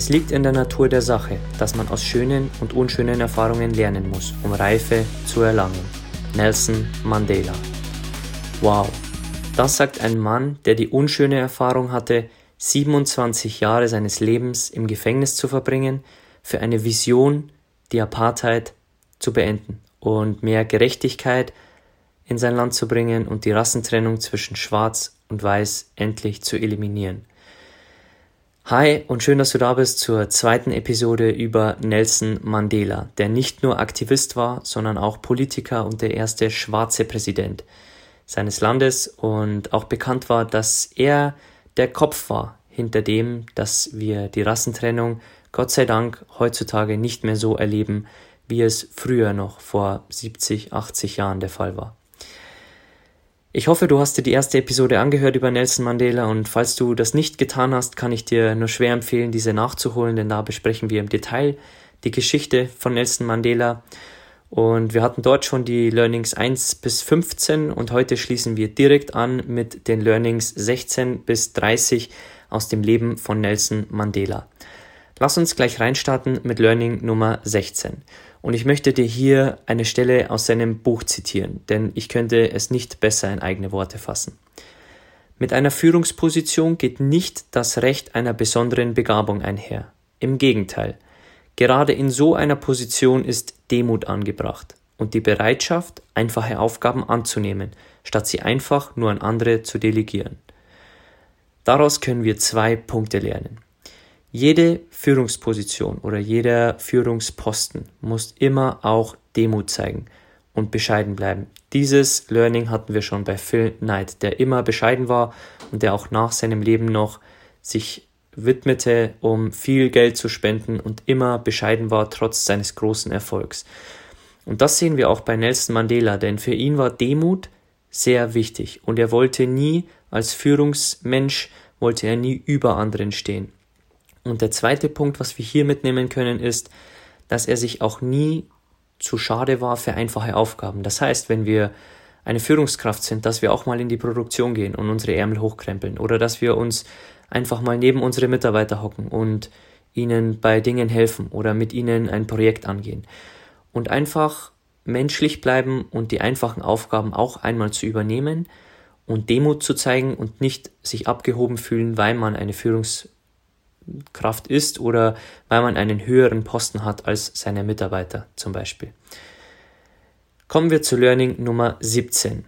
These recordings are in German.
Es liegt in der Natur der Sache, dass man aus schönen und unschönen Erfahrungen lernen muss, um Reife zu erlangen. Nelson Mandela. Wow, das sagt ein Mann, der die unschöne Erfahrung hatte, 27 Jahre seines Lebens im Gefängnis zu verbringen, für eine Vision, die Apartheid zu beenden und mehr Gerechtigkeit in sein Land zu bringen und die Rassentrennung zwischen Schwarz und Weiß endlich zu eliminieren. Hi und schön, dass du da bist zur zweiten Episode über Nelson Mandela, der nicht nur Aktivist war, sondern auch Politiker und der erste schwarze Präsident seines Landes und auch bekannt war, dass er der Kopf war hinter dem, dass wir die Rassentrennung Gott sei Dank heutzutage nicht mehr so erleben, wie es früher noch vor 70, 80 Jahren der Fall war. Ich hoffe, du hast dir die erste Episode angehört über Nelson Mandela und falls du das nicht getan hast, kann ich dir nur schwer empfehlen, diese nachzuholen, denn da besprechen wir im Detail die Geschichte von Nelson Mandela. Und wir hatten dort schon die Learnings 1 bis 15 und heute schließen wir direkt an mit den Learnings 16 bis 30 aus dem Leben von Nelson Mandela. Lass uns gleich reinstarten mit Learning Nummer 16. Und ich möchte dir hier eine Stelle aus seinem Buch zitieren, denn ich könnte es nicht besser in eigene Worte fassen. Mit einer Führungsposition geht nicht das Recht einer besonderen Begabung einher. Im Gegenteil, gerade in so einer Position ist Demut angebracht und die Bereitschaft, einfache Aufgaben anzunehmen, statt sie einfach nur an andere zu delegieren. Daraus können wir zwei Punkte lernen. Jede Führungsposition oder jeder Führungsposten muss immer auch Demut zeigen und bescheiden bleiben. Dieses Learning hatten wir schon bei Phil Knight, der immer bescheiden war und der auch nach seinem Leben noch sich widmete, um viel Geld zu spenden und immer bescheiden war, trotz seines großen Erfolgs. Und das sehen wir auch bei Nelson Mandela, denn für ihn war Demut sehr wichtig und er wollte nie als Führungsmensch, wollte er nie über anderen stehen. Und der zweite Punkt, was wir hier mitnehmen können, ist, dass er sich auch nie zu schade war für einfache Aufgaben. Das heißt, wenn wir eine Führungskraft sind, dass wir auch mal in die Produktion gehen und unsere Ärmel hochkrempeln oder dass wir uns einfach mal neben unsere Mitarbeiter hocken und ihnen bei Dingen helfen oder mit ihnen ein Projekt angehen und einfach menschlich bleiben und die einfachen Aufgaben auch einmal zu übernehmen und Demut zu zeigen und nicht sich abgehoben fühlen, weil man eine Führungskraft Kraft ist oder weil man einen höheren Posten hat als seine Mitarbeiter zum Beispiel. Kommen wir zu Learning Nummer 17.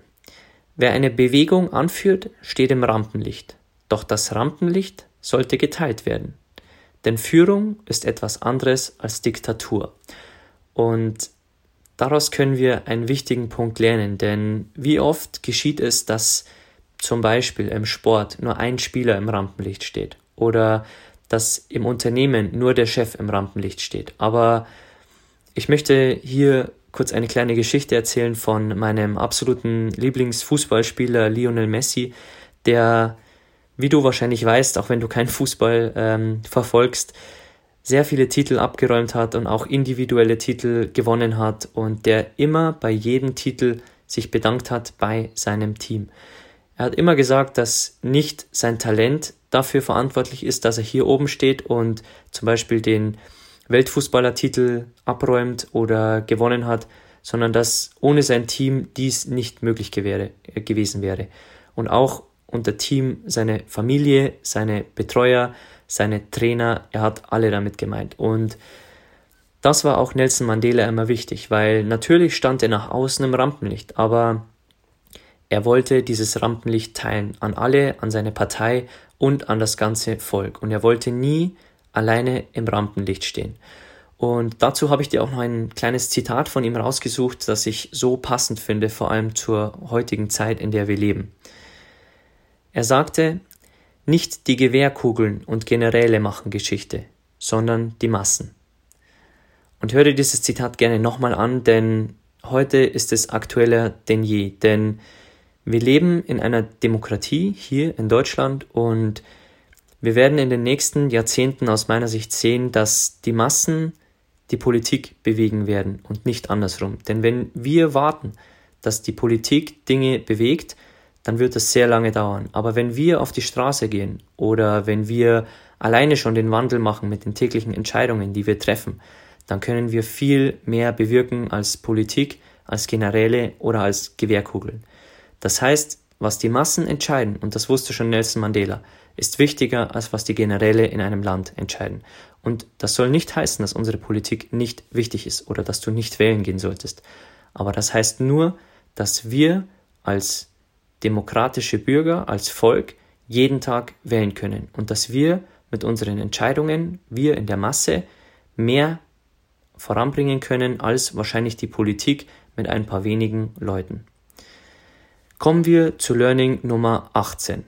Wer eine Bewegung anführt, steht im Rampenlicht. Doch das Rampenlicht sollte geteilt werden. Denn Führung ist etwas anderes als Diktatur. Und daraus können wir einen wichtigen Punkt lernen, denn wie oft geschieht es, dass zum Beispiel im Sport nur ein Spieler im Rampenlicht steht oder dass im Unternehmen nur der Chef im Rampenlicht steht. Aber ich möchte hier kurz eine kleine Geschichte erzählen von meinem absoluten Lieblingsfußballspieler Lionel Messi, der, wie du wahrscheinlich weißt, auch wenn du keinen Fußball ähm, verfolgst, sehr viele Titel abgeräumt hat und auch individuelle Titel gewonnen hat und der immer bei jedem Titel sich bedankt hat bei seinem Team. Er hat immer gesagt, dass nicht sein Talent dafür verantwortlich ist, dass er hier oben steht und zum Beispiel den Weltfußballertitel abräumt oder gewonnen hat, sondern dass ohne sein Team dies nicht möglich äh, gewesen wäre. Und auch unter Team seine Familie, seine Betreuer, seine Trainer, er hat alle damit gemeint. Und das war auch Nelson Mandela immer wichtig, weil natürlich stand er nach außen im Rampenlicht, aber er wollte dieses Rampenlicht teilen an alle, an seine Partei und an das ganze Volk. Und er wollte nie alleine im Rampenlicht stehen. Und dazu habe ich dir auch noch ein kleines Zitat von ihm rausgesucht, das ich so passend finde, vor allem zur heutigen Zeit, in der wir leben. Er sagte, nicht die Gewehrkugeln und Generäle machen Geschichte, sondern die Massen. Und höre dieses Zitat gerne nochmal an, denn heute ist es aktueller denn je. Denn wir leben in einer Demokratie hier in Deutschland und wir werden in den nächsten Jahrzehnten aus meiner Sicht sehen, dass die Massen die Politik bewegen werden und nicht andersrum. Denn wenn wir warten, dass die Politik Dinge bewegt, dann wird es sehr lange dauern. Aber wenn wir auf die Straße gehen oder wenn wir alleine schon den Wandel machen mit den täglichen Entscheidungen, die wir treffen, dann können wir viel mehr bewirken als Politik, als Generäle oder als Gewehrkugeln. Das heißt, was die Massen entscheiden, und das wusste schon Nelson Mandela, ist wichtiger, als was die Generäle in einem Land entscheiden. Und das soll nicht heißen, dass unsere Politik nicht wichtig ist oder dass du nicht wählen gehen solltest. Aber das heißt nur, dass wir als demokratische Bürger, als Volk jeden Tag wählen können und dass wir mit unseren Entscheidungen, wir in der Masse, mehr voranbringen können als wahrscheinlich die Politik mit ein paar wenigen Leuten. Kommen wir zu Learning Nummer 18.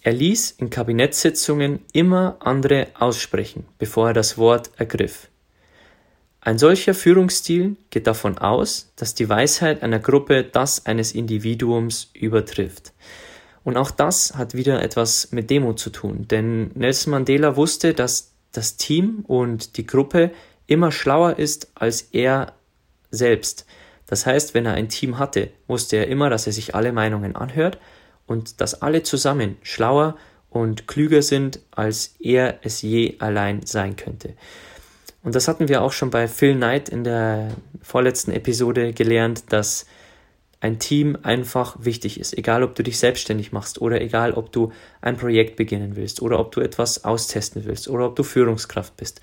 Er ließ in Kabinettssitzungen immer andere aussprechen, bevor er das Wort ergriff. Ein solcher Führungsstil geht davon aus, dass die Weisheit einer Gruppe das eines Individuums übertrifft. Und auch das hat wieder etwas mit Demo zu tun, denn Nelson Mandela wusste, dass das Team und die Gruppe immer schlauer ist als er selbst. Das heißt, wenn er ein Team hatte, wusste er immer, dass er sich alle Meinungen anhört und dass alle zusammen schlauer und klüger sind, als er es je allein sein könnte. Und das hatten wir auch schon bei Phil Knight in der vorletzten Episode gelernt, dass ein Team einfach wichtig ist. Egal, ob du dich selbstständig machst oder egal, ob du ein Projekt beginnen willst oder ob du etwas austesten willst oder ob du Führungskraft bist.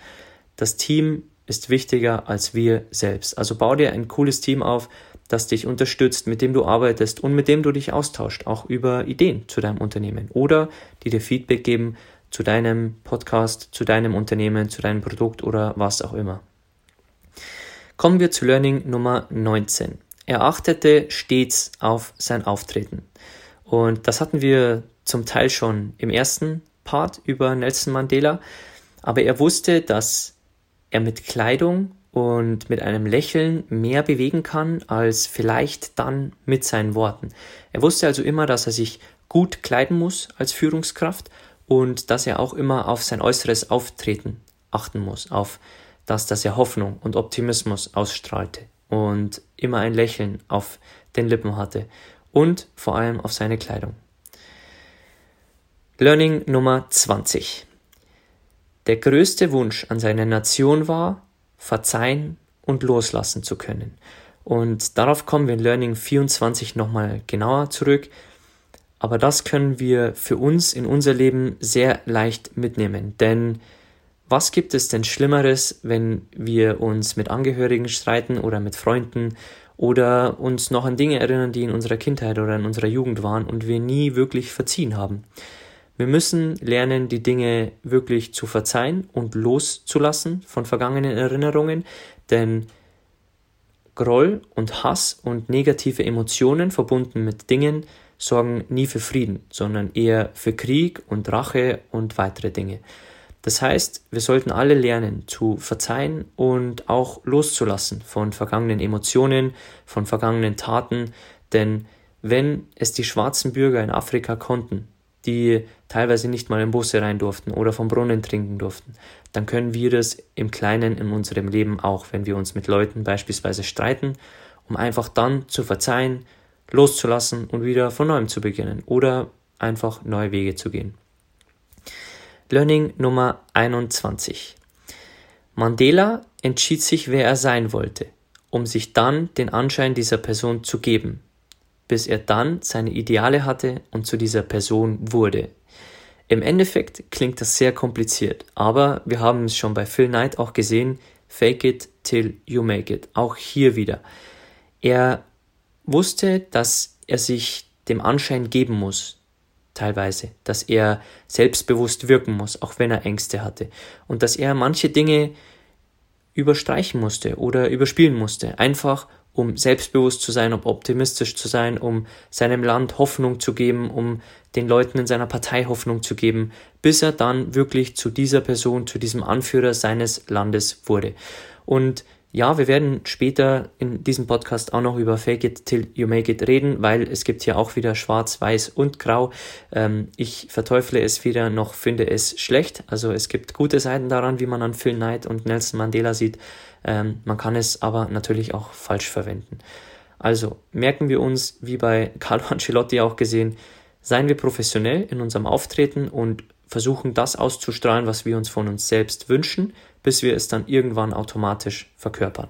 Das Team ist wichtiger als wir selbst. Also bau dir ein cooles Team auf, das dich unterstützt, mit dem du arbeitest und mit dem du dich austauscht, auch über Ideen zu deinem Unternehmen oder die dir Feedback geben zu deinem Podcast, zu deinem Unternehmen, zu deinem Produkt oder was auch immer. Kommen wir zu Learning Nummer 19. Er achtete stets auf sein Auftreten. Und das hatten wir zum Teil schon im ersten Part über Nelson Mandela. Aber er wusste, dass er mit Kleidung und mit einem Lächeln mehr bewegen kann als vielleicht dann mit seinen Worten. Er wusste also immer, dass er sich gut kleiden muss als Führungskraft und dass er auch immer auf sein äußeres Auftreten achten muss, auf das, dass er Hoffnung und Optimismus ausstrahlte und immer ein Lächeln auf den Lippen hatte und vor allem auf seine Kleidung. Learning Nummer 20. Der größte Wunsch an seine Nation war, verzeihen und loslassen zu können. Und darauf kommen wir in Learning 24 nochmal genauer zurück. Aber das können wir für uns in unser Leben sehr leicht mitnehmen. Denn was gibt es denn Schlimmeres, wenn wir uns mit Angehörigen streiten oder mit Freunden oder uns noch an Dinge erinnern, die in unserer Kindheit oder in unserer Jugend waren und wir nie wirklich verziehen haben? Wir müssen lernen, die Dinge wirklich zu verzeihen und loszulassen von vergangenen Erinnerungen, denn Groll und Hass und negative Emotionen verbunden mit Dingen sorgen nie für Frieden, sondern eher für Krieg und Rache und weitere Dinge. Das heißt, wir sollten alle lernen zu verzeihen und auch loszulassen von vergangenen Emotionen, von vergangenen Taten, denn wenn es die schwarzen Bürger in Afrika konnten, die teilweise nicht mal in Busse rein durften oder vom Brunnen trinken durften, dann können wir das im Kleinen in unserem Leben auch, wenn wir uns mit Leuten beispielsweise streiten, um einfach dann zu verzeihen, loszulassen und wieder von neuem zu beginnen oder einfach neue Wege zu gehen. Learning Nummer 21. Mandela entschied sich, wer er sein wollte, um sich dann den Anschein dieser Person zu geben, bis er dann seine Ideale hatte und zu dieser Person wurde. Im Endeffekt klingt das sehr kompliziert, aber wir haben es schon bei Phil Knight auch gesehen, fake it till you make it. Auch hier wieder. Er wusste, dass er sich dem Anschein geben muss, teilweise, dass er selbstbewusst wirken muss, auch wenn er Ängste hatte und dass er manche Dinge überstreichen musste oder überspielen musste. Einfach um selbstbewusst zu sein, um optimistisch zu sein, um seinem Land Hoffnung zu geben, um den Leuten in seiner Partei Hoffnung zu geben, bis er dann wirklich zu dieser Person, zu diesem Anführer seines Landes wurde. Und ja, wir werden später in diesem Podcast auch noch über Fake It Till You Make It reden, weil es gibt hier auch wieder Schwarz, Weiß und Grau. Ähm, ich verteufle es wieder noch, finde es schlecht. Also es gibt gute Seiten daran, wie man an Phil Knight und Nelson Mandela sieht. Ähm, man kann es aber natürlich auch falsch verwenden. Also merken wir uns, wie bei Carlo Ancelotti auch gesehen, seien wir professionell in unserem Auftreten und versuchen das auszustrahlen, was wir uns von uns selbst wünschen bis wir es dann irgendwann automatisch verkörpern.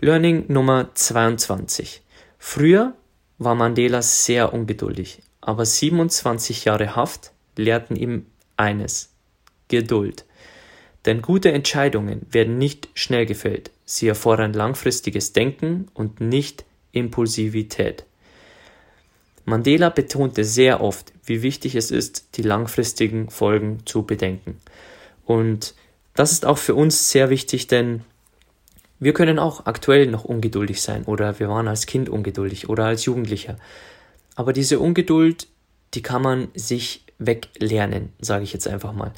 Learning Nummer 22. Früher war Mandela sehr ungeduldig, aber 27 Jahre Haft lehrten ihm eines, Geduld. Denn gute Entscheidungen werden nicht schnell gefällt, sie erfordern langfristiges Denken und nicht Impulsivität. Mandela betonte sehr oft, wie wichtig es ist, die langfristigen Folgen zu bedenken. Und das ist auch für uns sehr wichtig, denn wir können auch aktuell noch ungeduldig sein oder wir waren als Kind ungeduldig oder als Jugendlicher. Aber diese Ungeduld, die kann man sich weglernen, sage ich jetzt einfach mal.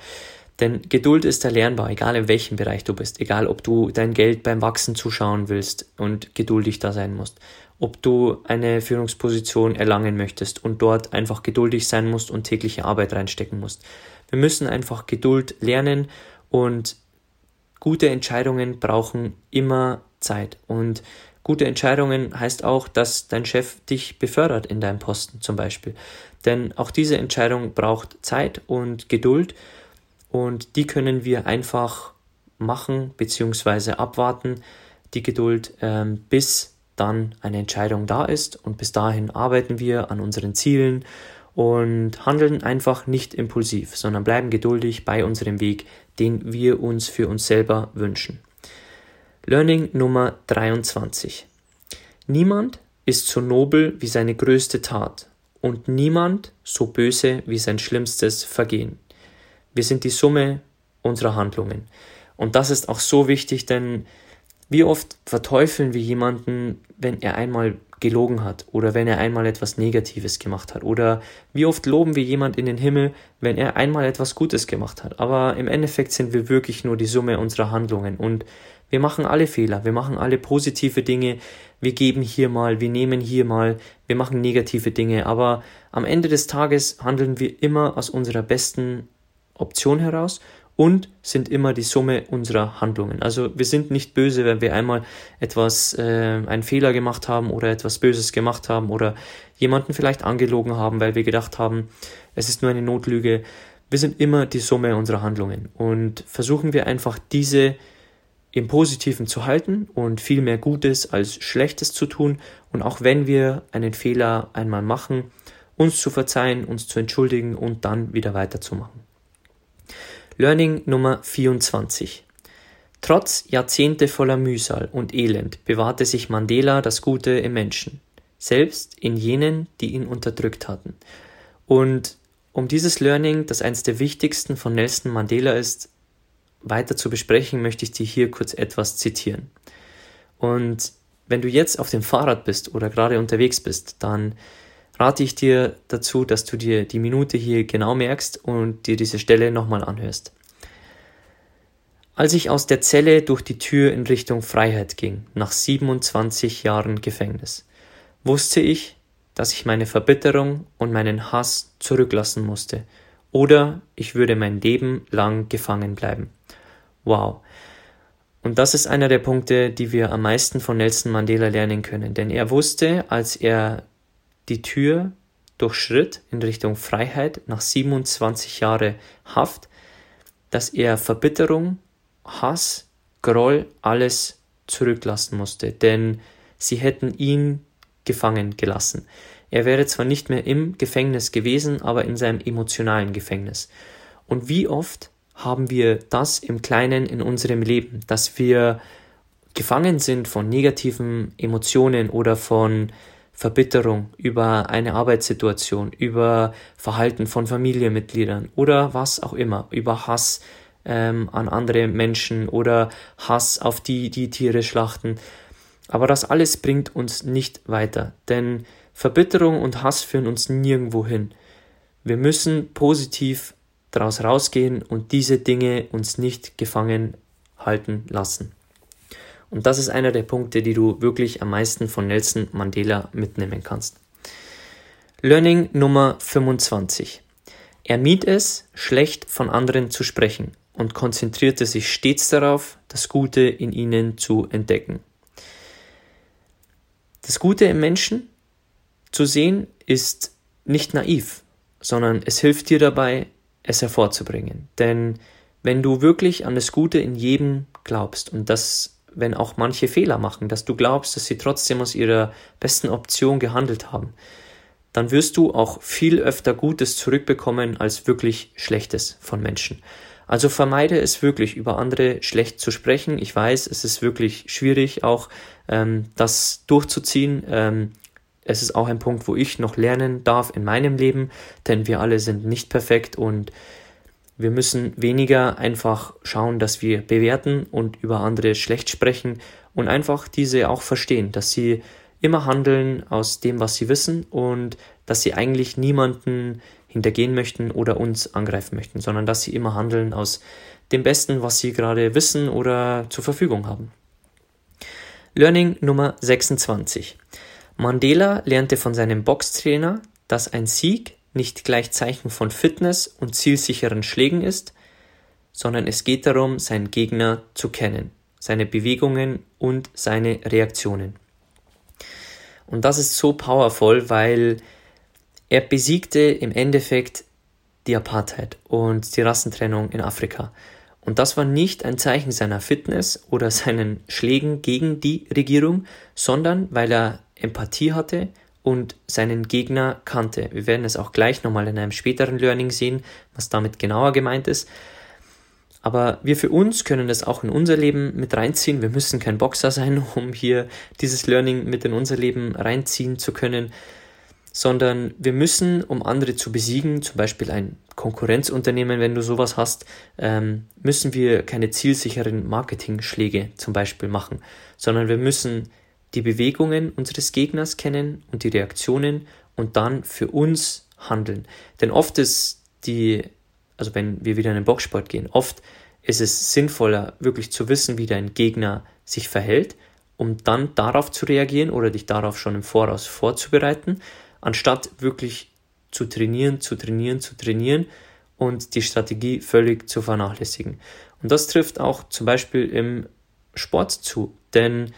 Denn Geduld ist erlernbar, egal in welchem Bereich du bist, egal ob du dein Geld beim Wachsen zuschauen willst und geduldig da sein musst, ob du eine Führungsposition erlangen möchtest und dort einfach geduldig sein musst und tägliche Arbeit reinstecken musst. Wir müssen einfach Geduld lernen und gute Entscheidungen brauchen immer Zeit. Und gute Entscheidungen heißt auch, dass dein Chef dich befördert in deinem Posten zum Beispiel. Denn auch diese Entscheidung braucht Zeit und Geduld. Und die können wir einfach machen bzw. abwarten, die Geduld, ähm, bis dann eine Entscheidung da ist. Und bis dahin arbeiten wir an unseren Zielen und handeln einfach nicht impulsiv, sondern bleiben geduldig bei unserem Weg, den wir uns für uns selber wünschen. Learning Nummer 23. Niemand ist so nobel wie seine größte Tat und niemand so böse wie sein schlimmstes Vergehen. Wir sind die Summe unserer Handlungen. Und das ist auch so wichtig, denn wie oft verteufeln wir jemanden, wenn er einmal gelogen hat oder wenn er einmal etwas Negatives gemacht hat oder wie oft loben wir jemand in den Himmel, wenn er einmal etwas Gutes gemacht hat. Aber im Endeffekt sind wir wirklich nur die Summe unserer Handlungen und wir machen alle Fehler, wir machen alle positive Dinge, wir geben hier mal, wir nehmen hier mal, wir machen negative Dinge, aber am Ende des Tages handeln wir immer aus unserer besten Option heraus und sind immer die Summe unserer Handlungen. Also wir sind nicht böse, wenn wir einmal etwas, äh, einen Fehler gemacht haben oder etwas Böses gemacht haben oder jemanden vielleicht angelogen haben, weil wir gedacht haben, es ist nur eine Notlüge. Wir sind immer die Summe unserer Handlungen und versuchen wir einfach diese im Positiven zu halten und viel mehr Gutes als Schlechtes zu tun und auch wenn wir einen Fehler einmal machen, uns zu verzeihen, uns zu entschuldigen und dann wieder weiterzumachen. Learning Nummer 24. Trotz Jahrzehnte voller Mühsal und Elend bewahrte sich Mandela das Gute im Menschen, selbst in jenen, die ihn unterdrückt hatten. Und um dieses Learning, das eines der wichtigsten von Nelson Mandela ist, weiter zu besprechen, möchte ich dir hier kurz etwas zitieren. Und wenn du jetzt auf dem Fahrrad bist oder gerade unterwegs bist, dann rate ich dir dazu, dass du dir die Minute hier genau merkst und dir diese Stelle nochmal anhörst. Als ich aus der Zelle durch die Tür in Richtung Freiheit ging, nach 27 Jahren Gefängnis, wusste ich, dass ich meine Verbitterung und meinen Hass zurücklassen musste, oder ich würde mein Leben lang gefangen bleiben. Wow. Und das ist einer der Punkte, die wir am meisten von Nelson Mandela lernen können, denn er wusste, als er die Tür durchschritt in Richtung Freiheit nach 27 Jahren Haft, dass er Verbitterung, Hass, Groll, alles zurücklassen musste, denn sie hätten ihn gefangen gelassen. Er wäre zwar nicht mehr im Gefängnis gewesen, aber in seinem emotionalen Gefängnis. Und wie oft haben wir das im Kleinen in unserem Leben, dass wir gefangen sind von negativen Emotionen oder von Verbitterung über eine Arbeitssituation, über Verhalten von Familienmitgliedern oder was auch immer, über Hass, ähm, an andere Menschen oder Hass auf die, die Tiere schlachten. Aber das alles bringt uns nicht weiter, denn Verbitterung und Hass führen uns nirgendwo hin. Wir müssen positiv daraus rausgehen und diese Dinge uns nicht gefangen halten lassen. Und das ist einer der Punkte, die du wirklich am meisten von Nelson Mandela mitnehmen kannst. Learning Nummer 25. Er mied es, schlecht von anderen zu sprechen und konzentrierte sich stets darauf, das Gute in ihnen zu entdecken. Das Gute im Menschen zu sehen ist nicht naiv, sondern es hilft dir dabei, es hervorzubringen. Denn wenn du wirklich an das Gute in jedem glaubst und das, wenn auch manche Fehler machen, dass du glaubst, dass sie trotzdem aus ihrer besten Option gehandelt haben, dann wirst du auch viel öfter Gutes zurückbekommen als wirklich Schlechtes von Menschen. Also vermeide es wirklich, über andere schlecht zu sprechen. Ich weiß, es ist wirklich schwierig, auch ähm, das durchzuziehen. Ähm, es ist auch ein Punkt, wo ich noch lernen darf in meinem Leben, denn wir alle sind nicht perfekt und wir müssen weniger einfach schauen, dass wir bewerten und über andere schlecht sprechen und einfach diese auch verstehen, dass sie immer handeln aus dem, was sie wissen und dass sie eigentlich niemanden hintergehen möchten oder uns angreifen möchten, sondern dass sie immer handeln aus dem Besten, was sie gerade wissen oder zur Verfügung haben. Learning Nummer 26. Mandela lernte von seinem Boxtrainer, dass ein Sieg nicht gleich Zeichen von Fitness und zielsicheren Schlägen ist, sondern es geht darum, seinen Gegner zu kennen, seine Bewegungen und seine Reaktionen. Und das ist so powerful, weil er besiegte im Endeffekt die Apartheid und die Rassentrennung in Afrika. Und das war nicht ein Zeichen seiner Fitness oder seinen Schlägen gegen die Regierung, sondern weil er Empathie hatte und seinen Gegner kannte. Wir werden es auch gleich nochmal in einem späteren Learning sehen, was damit genauer gemeint ist. Aber wir für uns können das auch in unser Leben mit reinziehen. Wir müssen kein Boxer sein, um hier dieses Learning mit in unser Leben reinziehen zu können, sondern wir müssen, um andere zu besiegen, zum Beispiel ein Konkurrenzunternehmen, wenn du sowas hast, ähm, müssen wir keine zielsicheren Marketingschläge zum Beispiel machen, sondern wir müssen die Bewegungen unseres Gegners kennen und die Reaktionen und dann für uns handeln. Denn oft ist die also wenn wir wieder in den Boxsport gehen, oft ist es sinnvoller, wirklich zu wissen, wie dein Gegner sich verhält, um dann darauf zu reagieren oder dich darauf schon im Voraus vorzubereiten, anstatt wirklich zu trainieren, zu trainieren, zu trainieren und die Strategie völlig zu vernachlässigen. Und das trifft auch zum Beispiel im Sport zu, denn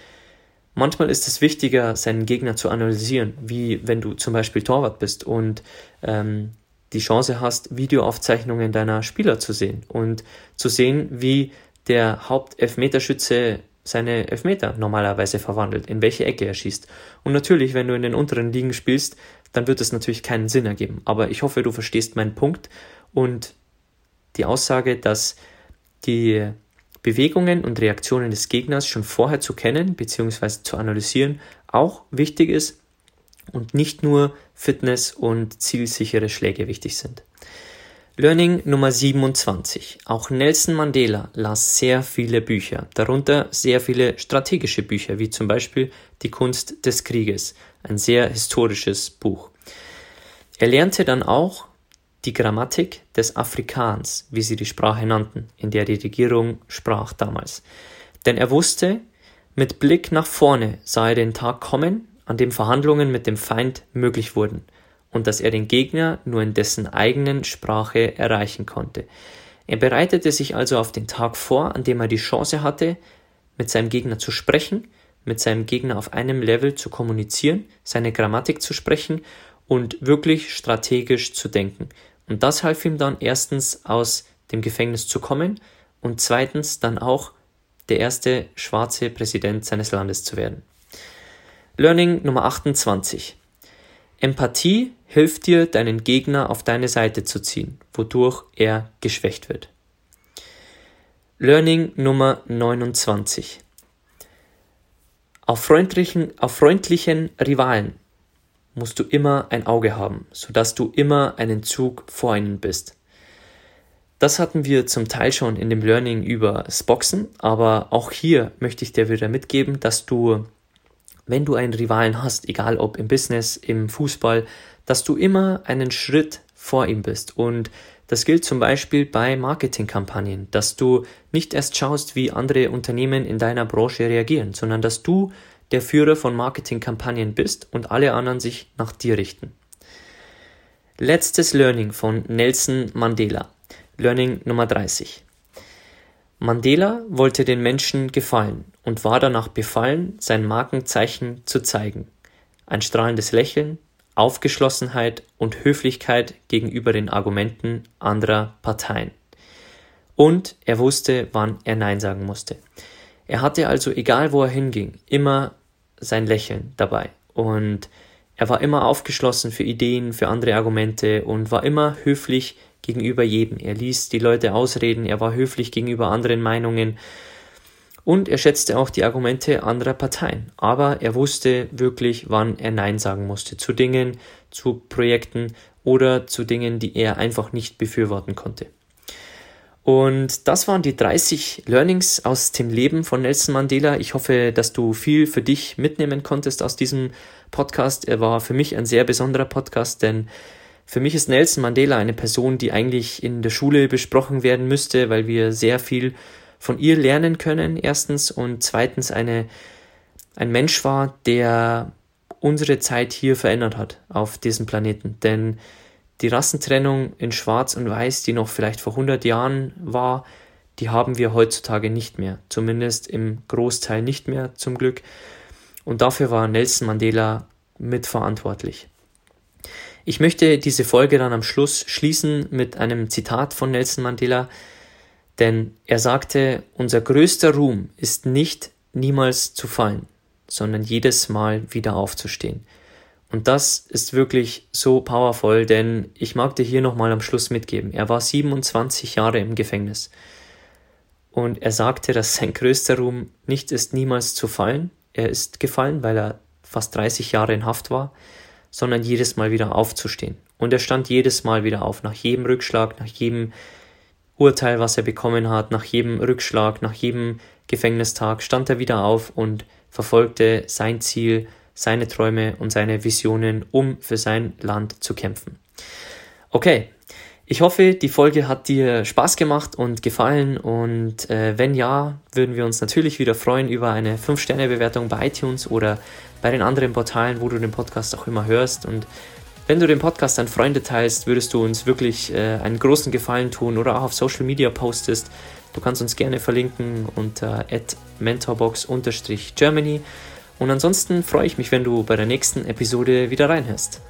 manchmal ist es wichtiger, seinen Gegner zu analysieren, wie wenn du zum Beispiel Torwart bist und ähm, die Chance hast, Videoaufzeichnungen deiner Spieler zu sehen und zu sehen, wie der Hauptelfmeterschütze seine Elfmeter normalerweise verwandelt, in welche Ecke er schießt. Und natürlich, wenn du in den unteren Ligen spielst, dann wird es natürlich keinen Sinn ergeben. Aber ich hoffe, du verstehst meinen Punkt und die Aussage, dass die Bewegungen und Reaktionen des Gegners schon vorher zu kennen bzw. zu analysieren auch wichtig ist und nicht nur Fitness und zielsichere Schläge wichtig sind. Learning Nummer 27. Auch Nelson Mandela las sehr viele Bücher, darunter sehr viele strategische Bücher, wie zum Beispiel Die Kunst des Krieges, ein sehr historisches Buch. Er lernte dann auch die Grammatik des Afrikaans, wie sie die Sprache nannten, in der die Regierung sprach damals. Denn er wusste, mit Blick nach vorne sah er den Tag kommen, an dem Verhandlungen mit dem Feind möglich wurden und dass er den Gegner nur in dessen eigenen Sprache erreichen konnte. Er bereitete sich also auf den Tag vor, an dem er die Chance hatte, mit seinem Gegner zu sprechen, mit seinem Gegner auf einem Level zu kommunizieren, seine Grammatik zu sprechen und wirklich strategisch zu denken. Und das half ihm dann erstens aus dem Gefängnis zu kommen und zweitens dann auch der erste schwarze Präsident seines Landes zu werden. Learning Nummer 28. Empathie hilft dir, deinen Gegner auf deine Seite zu ziehen, wodurch er geschwächt wird. Learning Nummer 29. Auf freundlichen, auf freundlichen Rivalen musst du immer ein Auge haben, sodass du immer einen Zug vor ihnen bist. Das hatten wir zum Teil schon in dem Learning über das Boxen, aber auch hier möchte ich dir wieder mitgeben, dass du, wenn du einen Rivalen hast, egal ob im Business, im Fußball, dass du immer einen Schritt vor ihm bist. Und das gilt zum Beispiel bei Marketingkampagnen, dass du nicht erst schaust, wie andere Unternehmen in deiner Branche reagieren, sondern dass du der Führer von Marketingkampagnen bist und alle anderen sich nach dir richten. Letztes Learning von Nelson Mandela. Learning Nummer 30. Mandela wollte den Menschen gefallen und war danach befallen, sein Markenzeichen zu zeigen. Ein strahlendes Lächeln, Aufgeschlossenheit und Höflichkeit gegenüber den Argumenten anderer Parteien. Und er wusste, wann er Nein sagen musste. Er hatte also, egal wo er hinging, immer sein Lächeln dabei. Und er war immer aufgeschlossen für Ideen, für andere Argumente und war immer höflich gegenüber jedem. Er ließ die Leute ausreden, er war höflich gegenüber anderen Meinungen und er schätzte auch die Argumente anderer Parteien. Aber er wusste wirklich, wann er Nein sagen musste zu Dingen, zu Projekten oder zu Dingen, die er einfach nicht befürworten konnte. Und das waren die 30 Learnings aus dem Leben von Nelson Mandela. Ich hoffe, dass du viel für dich mitnehmen konntest aus diesem Podcast. Er war für mich ein sehr besonderer Podcast, denn für mich ist Nelson Mandela eine Person, die eigentlich in der Schule besprochen werden müsste, weil wir sehr viel von ihr lernen können, erstens, und zweitens eine, ein Mensch war, der unsere Zeit hier verändert hat auf diesem Planeten. Denn die Rassentrennung in Schwarz und Weiß, die noch vielleicht vor 100 Jahren war, die haben wir heutzutage nicht mehr. Zumindest im Großteil nicht mehr, zum Glück. Und dafür war Nelson Mandela mitverantwortlich. Ich möchte diese Folge dann am Schluss schließen mit einem Zitat von Nelson Mandela, denn er sagte, unser größter Ruhm ist nicht niemals zu fallen, sondern jedes Mal wieder aufzustehen. Und das ist wirklich so powerful, denn ich mag dir hier nochmal am Schluss mitgeben. Er war 27 Jahre im Gefängnis. Und er sagte, dass sein größter Ruhm nicht ist, niemals zu fallen. Er ist gefallen, weil er fast 30 Jahre in Haft war, sondern jedes Mal wieder aufzustehen. Und er stand jedes Mal wieder auf, nach jedem Rückschlag, nach jedem Urteil, was er bekommen hat, nach jedem Rückschlag, nach jedem Gefängnistag, stand er wieder auf und verfolgte sein Ziel, seine Träume und seine Visionen, um für sein Land zu kämpfen. Okay, ich hoffe, die Folge hat dir Spaß gemacht und gefallen und äh, wenn ja, würden wir uns natürlich wieder freuen über eine 5-Sterne-Bewertung bei iTunes oder bei den anderen Portalen, wo du den Podcast auch immer hörst und wenn du den Podcast an Freunde teilst, würdest du uns wirklich äh, einen großen Gefallen tun oder auch auf Social Media postest. Du kannst uns gerne verlinken unter mentorbox-germany. Und ansonsten freue ich mich, wenn du bei der nächsten Episode wieder reinhörst.